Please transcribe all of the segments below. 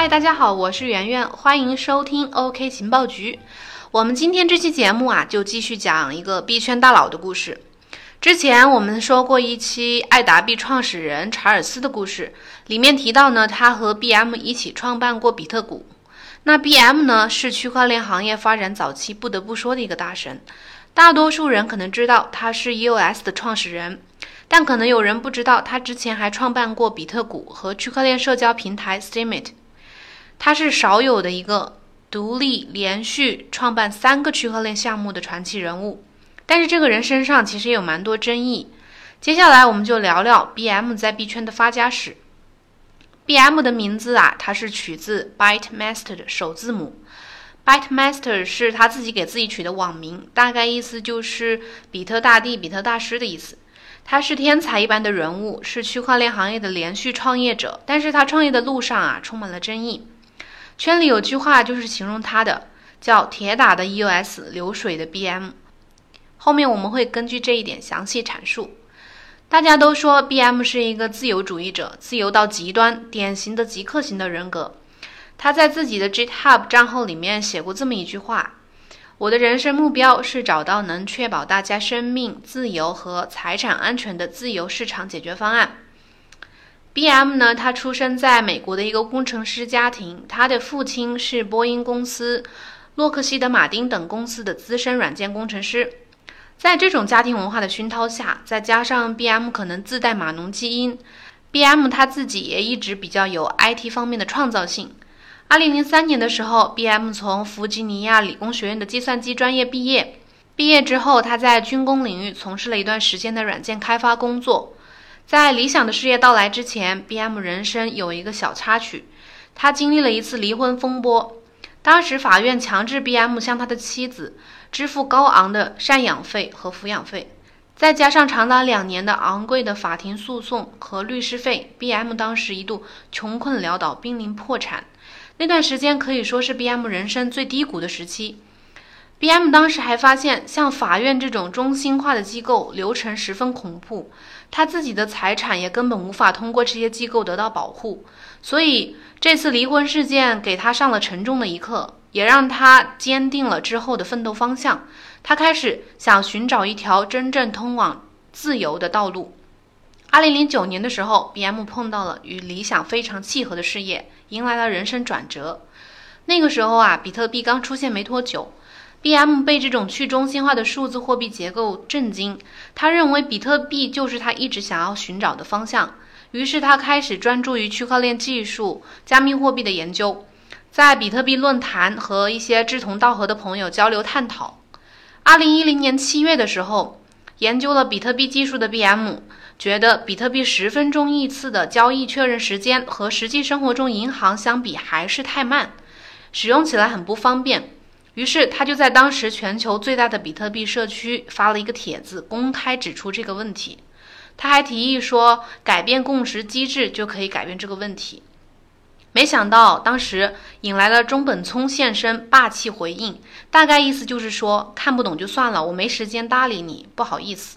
嗨，大家好，我是圆圆，欢迎收听 OK 情报局。我们今天这期节目啊，就继续讲一个币圈大佬的故事。之前我们说过一期爱达币创始人查尔斯的故事，里面提到呢，他和 BM 一起创办过比特股。那 BM 呢，是区块链行业发展早期不得不说的一个大神。大多数人可能知道他是 EOS 的创始人，但可能有人不知道，他之前还创办过比特股和区块链社交平台 Steemit。他是少有的一个独立连续创办三个区块链项目的传奇人物，但是这个人身上其实也有蛮多争议。接下来我们就聊聊 BM 在币圈的发家史。BM 的名字啊，它是取自 Bytemaster 的首字母，Bytemaster 是他自己给自己取的网名，大概意思就是比特大帝、比特大师的意思。他是天才一般的人物，是区块链行业的连续创业者，但是他创业的路上啊，充满了争议。圈里有句话就是形容他的，叫“铁打的 EOS，流水的 BM”。后面我们会根据这一点详细阐述。大家都说 BM 是一个自由主义者，自由到极端，典型的极客型的人格。他在自己的 GitHub 账号里面写过这么一句话：“我的人生目标是找到能确保大家生命、自由和财产安全的自由市场解决方案。” B.M 呢？他出生在美国的一个工程师家庭，他的父亲是波音公司、洛克希德马丁等公司的资深软件工程师。在这种家庭文化的熏陶下，再加上 B.M 可能自带码农基因，B.M 他自己也一直比较有 I.T 方面的创造性。二零零三年的时候，B.M 从弗吉尼亚理工学院的计算机专业毕业。毕业之后，他在军工领域从事了一段时间的软件开发工作。在理想的事业到来之前，B.M 人生有一个小插曲，他经历了一次离婚风波。当时法院强制 B.M 向他的妻子支付高昂的赡养费和抚养费，再加上长达两年的昂贵的法庭诉讼和律师费，B.M 当时一度穷困潦倒，濒临破产。那段时间可以说是 B.M 人生最低谷的时期。B.M 当时还发现，像法院这种中心化的机构流程十分恐怖，他自己的财产也根本无法通过这些机构得到保护。所以这次离婚事件给他上了沉重的一课，也让他坚定了之后的奋斗方向。他开始想寻找一条真正通往自由的道路。二零零九年的时候，B.M 碰到了与理想非常契合的事业，迎来了人生转折。那个时候啊，比特币刚出现没多久。B.M 被这种去中心化的数字货币结构震惊，他认为比特币就是他一直想要寻找的方向。于是他开始专注于区块链技术、加密货币的研究，在比特币论坛和一些志同道合的朋友交流探讨。二零一零年七月的时候，研究了比特币技术的 B.M 觉得比特币十分钟一次的交易确认时间和实际生活中银行相比还是太慢，使用起来很不方便。于是他就在当时全球最大的比特币社区发了一个帖子，公开指出这个问题。他还提议说，改变共识机制就可以改变这个问题。没想到当时引来了中本聪现身，霸气回应，大概意思就是说，看不懂就算了，我没时间搭理你，不好意思。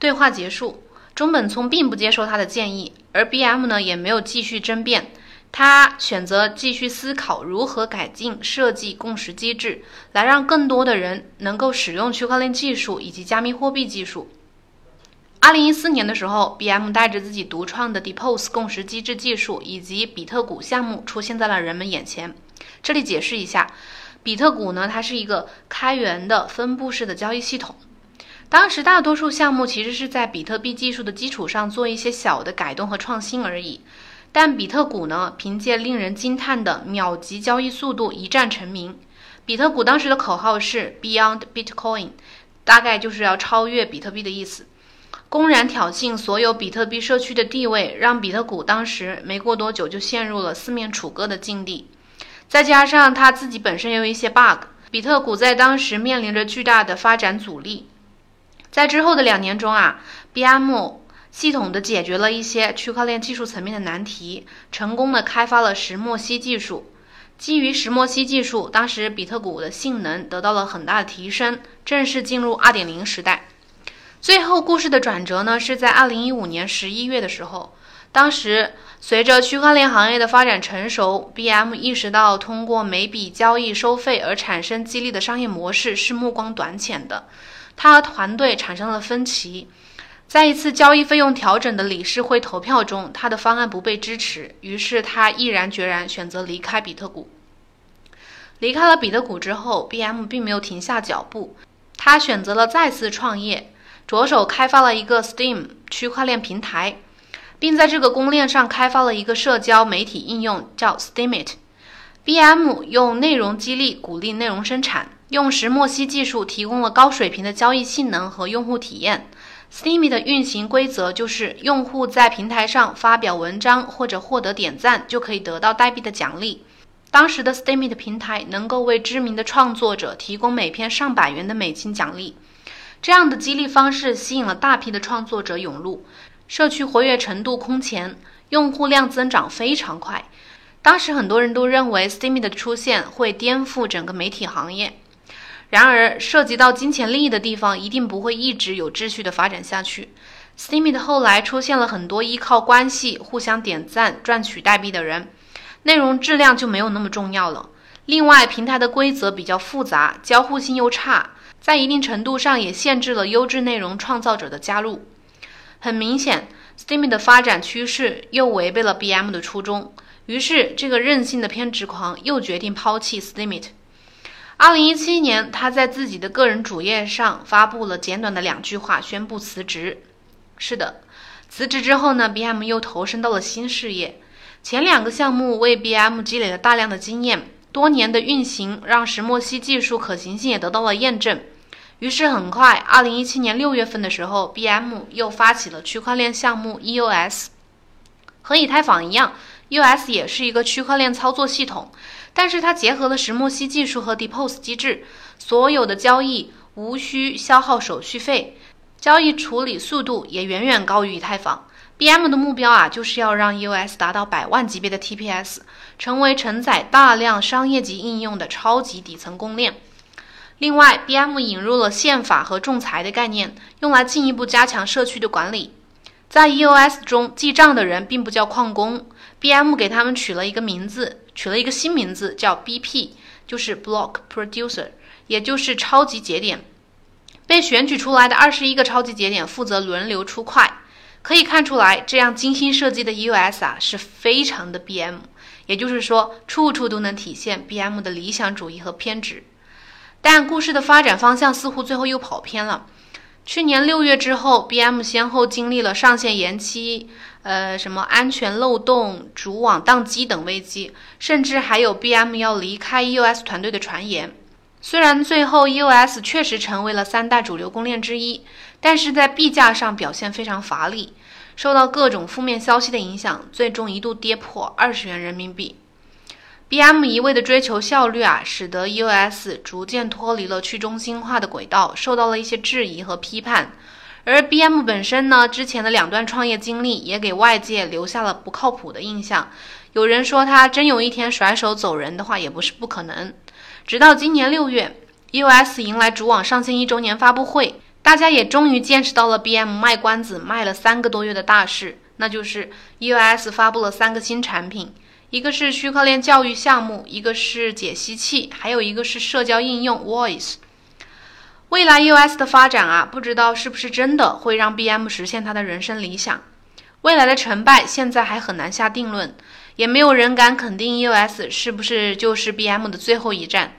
对话结束，中本聪并不接受他的建议，而 B.M 呢也没有继续争辩。他选择继续思考如何改进设计共识机制，来让更多的人能够使用区块链技术以及加密货币技术。二零一四年的时候，B.M 带着自己独创的 Depose 共识机制技术以及比特股项目出现在了人们眼前。这里解释一下，比特股呢，它是一个开源的分布式的交易系统。当时大多数项目其实是在比特币技术的基础上做一些小的改动和创新而已。但比特股呢，凭借令人惊叹的秒级交易速度一战成名。比特股当时的口号是 Beyond Bitcoin，大概就是要超越比特币的意思，公然挑衅所有比特币社区的地位，让比特股当时没过多久就陷入了四面楚歌的境地。再加上它自己本身也有一些 bug，比特股在当时面临着巨大的发展阻力。在之后的两年中啊，BM。系统的解决了一些区块链技术层面的难题，成功的开发了石墨烯技术。基于石墨烯技术，当时比特股的性能得到了很大的提升，正式进入二点零时代。最后故事的转折呢，是在二零一五年十一月的时候，当时，随着区块链行业的发展成熟，BM 意识到通过每笔交易收费而产生激励的商业模式是目光短浅的。他和团队产生了分歧，在一次交易费用调整的理事会投票中，他的方案不被支持，于是他毅然决然选择离开比特谷。离开了比特谷之后，BM 并没有停下脚步，他选择了再次创业，着手开发了一个 Steam 区块链平台。并在这个公链上开发了一个社交媒体应用，叫 Steemit。BM 用内容激励鼓励内容生产，用石墨烯技术提供了高水平的交易性能和用户体验。Steamy 的运行规则就是，用户在平台上发表文章或者获得点赞，就可以得到代币的奖励。当时的 Steemit 平台能够为知名的创作者提供每篇上百元的美金奖励。这样的激励方式吸引了大批的创作者涌入。社区活跃程度空前，用户量增长非常快。当时很多人都认为 Steamy 的出现会颠覆整个媒体行业。然而，涉及到金钱利益的地方，一定不会一直有秩序的发展下去。Steemit 后来出现了很多依靠关系互相点赞赚取代币的人，内容质量就没有那么重要了。另外，平台的规则比较复杂，交互性又差，在一定程度上也限制了优质内容创造者的加入。很明显，Steemit 的发展趋势又违背了 BM 的初衷，于是这个任性的偏执狂又决定抛弃 Steemit。二零一七年，他在自己的个人主页上发布了简短的两句话，宣布辞职。是的，辞职之后呢，BM 又投身到了新事业。前两个项目为 BM 积累了大量的经验，多年的运行让石墨烯技术可行性也得到了验证。于是很快，二零一七年六月份的时候，BM 又发起了区块链项目 EOS。和以太坊一样，EOS 也是一个区块链操作系统，但是它结合了石墨烯技术和 Depos 机制，所有的交易无需消耗手续费，交易处理速度也远远高于以太坊。BM 的目标啊，就是要让 EOS 达到百万级别的 TPS，成为承载大量商业级应用的超级底层公链。另外，BM 引入了宪法和仲裁的概念，用来进一步加强社区的管理。在 EOS 中记账的人并不叫矿工，BM 给他们取了一个名字，取了一个新名字叫 BP，就是 Block Producer，也就是超级节点。被选取出来的二十一个超级节点负责轮流出块。可以看出来，这样精心设计的 EOS 啊，是非常的 BM，也就是说，处处都能体现 BM 的理想主义和偏执。但故事的发展方向似乎最后又跑偏了。去年六月之后，BM 先后经历了上线延期、呃什么安全漏洞、主网宕机等危机，甚至还有 BM 要离开 EOS 团队的传言。虽然最后 EOS 确实成为了三大主流公链之一，但是在币价上表现非常乏力，受到各种负面消息的影响，最终一度跌破二十元人民币。BM 一味的追求效率啊，使得 EOS 逐渐脱离了去中心化的轨道，受到了一些质疑和批判。而 BM 本身呢，之前的两段创业经历也给外界留下了不靠谱的印象。有人说他真有一天甩手走人的话，也不是不可能。直到今年六月，EOS 迎来主网上线一周年发布会，大家也终于见识到了 BM 卖关子卖了三个多月的大事，那就是 EOS 发布了三个新产品。一个是区块链教育项目，一个是解析器，还有一个是社交应用 Voice。未来 US 的发展啊，不知道是不是真的会让 BM 实现他的人生理想。未来的成败现在还很难下定论，也没有人敢肯定 US 是不是就是 BM 的最后一站。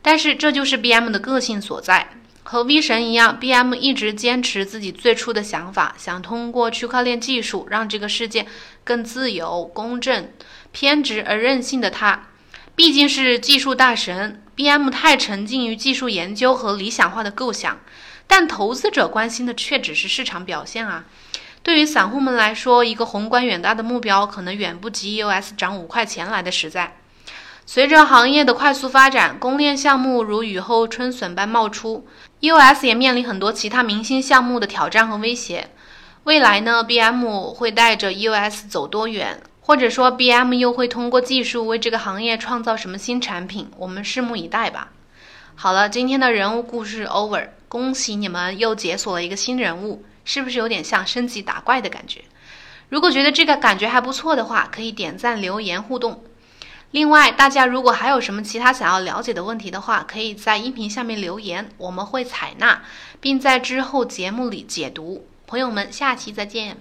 但是这就是 BM 的个性所在。和 V 神一样，BM 一直坚持自己最初的想法，想通过区块链技术让这个世界更自由、公正。偏执而任性的他，毕竟是技术大神，BM 太沉浸于技术研究和理想化的构想，但投资者关心的却只是市场表现啊。对于散户们来说，一个宏观远大的目标可能远不及 EOS 涨五块钱来的实在。随着行业的快速发展，公链项目如雨后春笋般冒出，EOS 也面临很多其他明星项目的挑战和威胁。未来呢，BM 会带着 EOS 走多远？或者说，BM 又会通过技术为这个行业创造什么新产品？我们拭目以待吧。好了，今天的人物故事 over，恭喜你们又解锁了一个新人物，是不是有点像升级打怪的感觉？如果觉得这个感觉还不错的话，可以点赞留言互动。另外，大家如果还有什么其他想要了解的问题的话，可以在音频下面留言，我们会采纳，并在之后节目里解读。朋友们，下期再见。